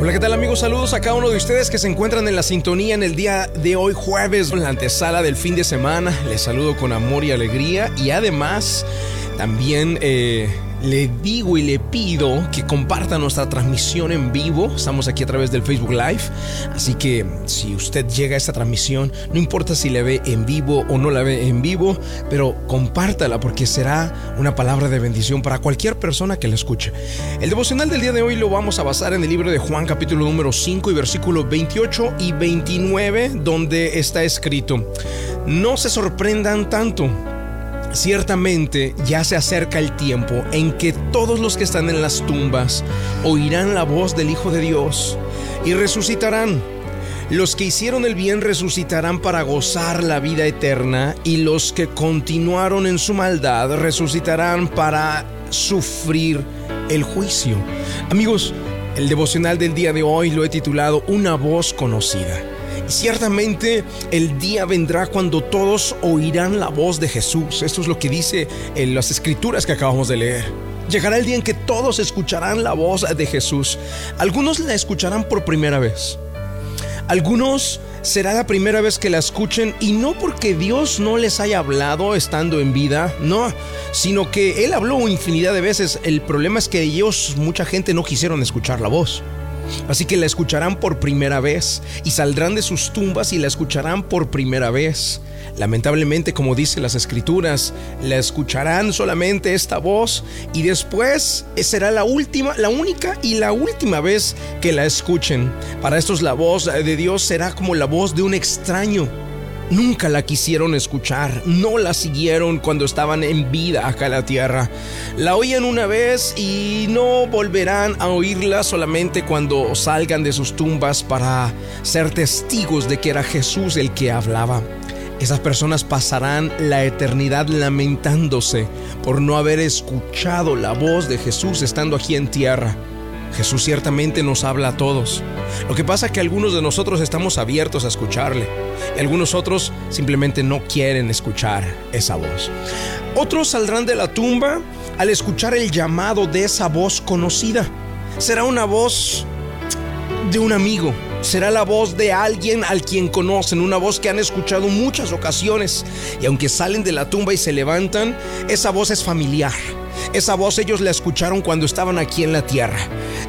Hola, ¿qué tal amigos? Saludos a cada uno de ustedes que se encuentran en la sintonía en el día de hoy jueves, en la antesala del fin de semana. Les saludo con amor y alegría y además también... Eh, le digo y le pido que comparta nuestra transmisión en vivo. Estamos aquí a través del Facebook Live. Así que si usted llega a esta transmisión, no importa si la ve en vivo o no la ve en vivo, pero compártala porque será una palabra de bendición para cualquier persona que la escuche. El devocional del día de hoy lo vamos a basar en el libro de Juan capítulo número 5 y versículos 28 y 29 donde está escrito, no se sorprendan tanto Ciertamente ya se acerca el tiempo en que todos los que están en las tumbas oirán la voz del Hijo de Dios y resucitarán. Los que hicieron el bien resucitarán para gozar la vida eterna y los que continuaron en su maldad resucitarán para sufrir el juicio. Amigos, el devocional del día de hoy lo he titulado Una voz conocida. Ciertamente el día vendrá cuando todos oirán la voz de Jesús. Esto es lo que dice en las escrituras que acabamos de leer. Llegará el día en que todos escucharán la voz de Jesús. Algunos la escucharán por primera vez. Algunos será la primera vez que la escuchen y no porque Dios no les haya hablado estando en vida, no, sino que Él habló infinidad de veces. El problema es que ellos, mucha gente no quisieron escuchar la voz. Así que la escucharán por primera vez y saldrán de sus tumbas y la escucharán por primera vez. Lamentablemente, como dicen las escrituras, la escucharán solamente esta voz y después será la última, la única y la última vez que la escuchen. Para estos la voz de Dios será como la voz de un extraño Nunca la quisieron escuchar, no la siguieron cuando estaban en vida acá en la tierra. La oyen una vez y no volverán a oírla solamente cuando salgan de sus tumbas para ser testigos de que era Jesús el que hablaba. Esas personas pasarán la eternidad lamentándose por no haber escuchado la voz de Jesús estando aquí en tierra. Jesús ciertamente nos habla a todos. Lo que pasa es que algunos de nosotros estamos abiertos a escucharle y algunos otros simplemente no quieren escuchar esa voz. Otros saldrán de la tumba al escuchar el llamado de esa voz conocida. Será una voz de un amigo, será la voz de alguien al quien conocen, una voz que han escuchado muchas ocasiones y aunque salen de la tumba y se levantan, esa voz es familiar esa voz ellos la escucharon cuando estaban aquí en la tierra.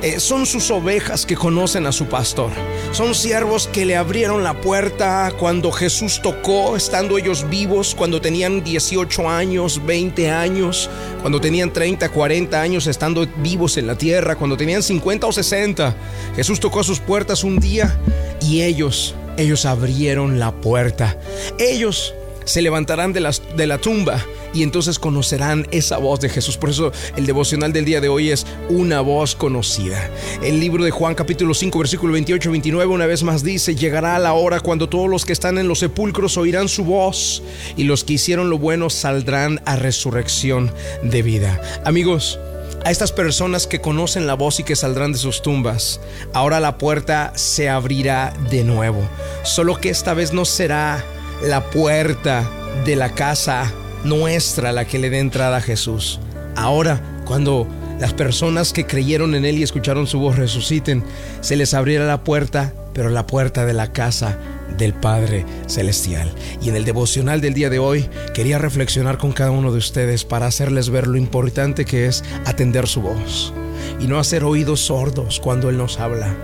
Eh, son sus ovejas que conocen a su pastor. Son siervos que le abrieron la puerta cuando Jesús tocó, estando ellos vivos, cuando tenían 18 años, 20 años, cuando tenían 30, 40 años estando vivos en la tierra, cuando tenían 50 o 60. Jesús tocó sus puertas un día y ellos, ellos abrieron la puerta. Ellos se levantarán de, de la tumba y entonces conocerán esa voz de Jesús. Por eso el devocional del día de hoy es una voz conocida. El libro de Juan capítulo 5 versículo 28 29 una vez más dice, llegará la hora cuando todos los que están en los sepulcros oirán su voz y los que hicieron lo bueno saldrán a resurrección de vida. Amigos, a estas personas que conocen la voz y que saldrán de sus tumbas, ahora la puerta se abrirá de nuevo. Solo que esta vez no será la puerta de la casa nuestra la que le dé entrada a Jesús. Ahora, cuando las personas que creyeron en Él y escucharon su voz resuciten, se les abrirá la puerta, pero la puerta de la casa del Padre Celestial. Y en el devocional del día de hoy quería reflexionar con cada uno de ustedes para hacerles ver lo importante que es atender su voz y no hacer oídos sordos cuando Él nos habla.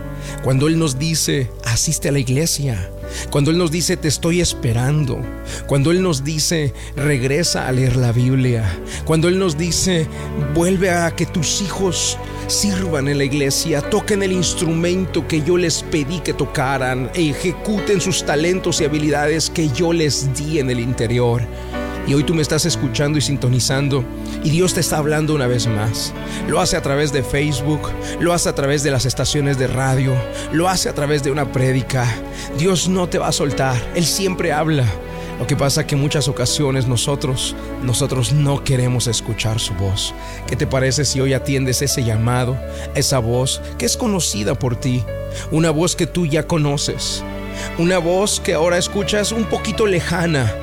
Cuando Él nos dice, asiste a la iglesia, cuando Él nos dice, te estoy esperando. Cuando Él nos dice, regresa a leer la Biblia. Cuando Él nos dice, vuelve a que tus hijos sirvan en la iglesia, toquen el instrumento que yo les pedí que tocaran, e ejecuten sus talentos y habilidades que yo les di en el interior. Y hoy tú me estás escuchando y sintonizando y Dios te está hablando una vez más. Lo hace a través de Facebook, lo hace a través de las estaciones de radio, lo hace a través de una prédica. Dios no te va a soltar, Él siempre habla. Lo que pasa que muchas ocasiones nosotros, nosotros no queremos escuchar su voz. ¿Qué te parece si hoy atiendes ese llamado, esa voz que es conocida por ti? Una voz que tú ya conoces. Una voz que ahora escuchas un poquito lejana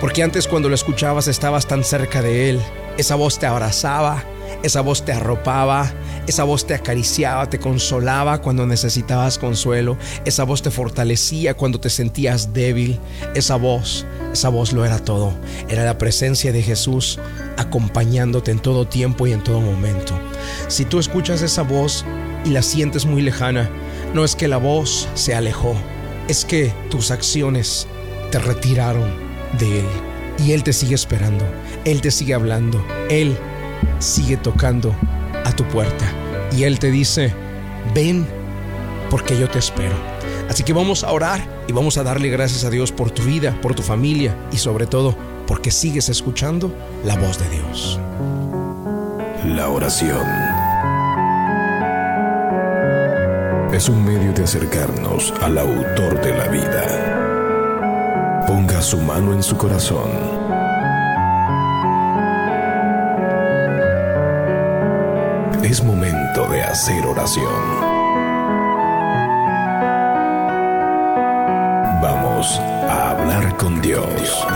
porque antes cuando lo escuchabas estabas tan cerca de Él. Esa voz te abrazaba, esa voz te arropaba, Esa voz te acariciaba, te consolaba cuando necesitabas consuelo. Esa voz te fortalecía cuando te sentías débil. Esa voz, esa voz lo era todo. Era la presencia de Jesús acompañándote en todo tiempo y en todo momento. Si tú escuchas esa voz y la sientes muy lejana, no es que la voz se alejó, es que tus acciones te retiraron de Él. Y Él te sigue esperando, Él te sigue hablando, Él sigue tocando a tu puerta. Y Él te dice, ven porque yo te espero. Así que vamos a orar y vamos a darle gracias a Dios por tu vida, por tu familia y sobre todo porque sigues escuchando la voz de Dios. La oración es un medio de acercarnos al autor de la vida. Ponga su mano en su corazón. Es momento de hacer oración. Vamos a hablar con Dios.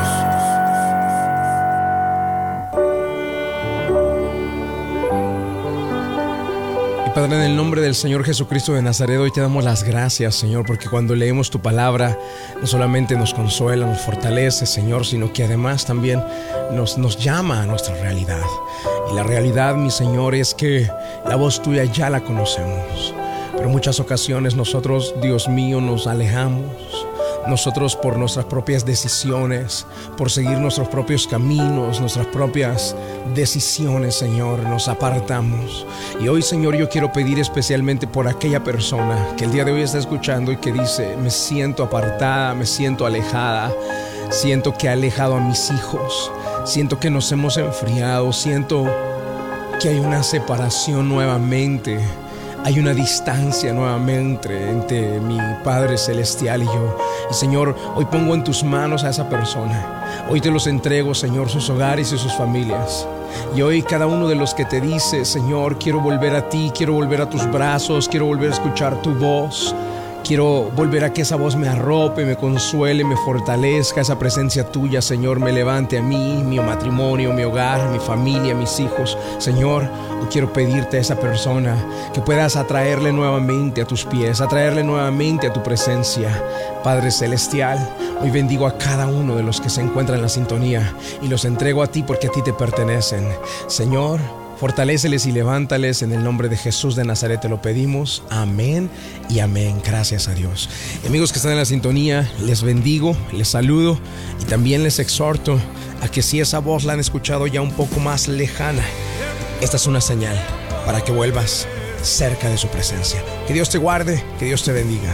Padre, en el nombre del Señor Jesucristo de Nazaret, hoy te damos las gracias, Señor, porque cuando leemos tu palabra, no solamente nos consuela, nos fortalece, Señor, sino que además también nos, nos llama a nuestra realidad. Y la realidad, mi Señor, es que la voz tuya ya la conocemos. Pero muchas ocasiones nosotros, Dios mío, nos alejamos nosotros por nuestras propias decisiones, por seguir nuestros propios caminos, nuestras propias decisiones, Señor, nos apartamos. Y hoy, Señor, yo quiero pedir especialmente por aquella persona que el día de hoy está escuchando y que dice, me siento apartada, me siento alejada, siento que he alejado a mis hijos, siento que nos hemos enfriado, siento que hay una separación nuevamente hay una distancia nuevamente entre mi Padre Celestial y yo. Y Señor, hoy pongo en tus manos a esa persona. Hoy te los entrego, Señor, sus hogares y sus familias. Y hoy cada uno de los que te dice, Señor, quiero volver a ti, quiero volver a tus brazos, quiero volver a escuchar tu voz. Quiero volver a que esa voz me arrope, me consuele, me fortalezca, esa presencia tuya, Señor, me levante a mí, mi matrimonio, mi hogar, mi familia, mis hijos. Señor, quiero pedirte a esa persona que puedas atraerle nuevamente a tus pies, atraerle nuevamente a tu presencia. Padre Celestial, hoy bendigo a cada uno de los que se encuentran en la sintonía y los entrego a ti porque a ti te pertenecen. Señor, Fortaléceles y levántales en el nombre de Jesús de Nazaret, te lo pedimos. Amén y amén. Gracias a Dios. Amigos que están en la sintonía, les bendigo, les saludo y también les exhorto a que si esa voz la han escuchado ya un poco más lejana, esta es una señal para que vuelvas cerca de su presencia. Que Dios te guarde, que Dios te bendiga.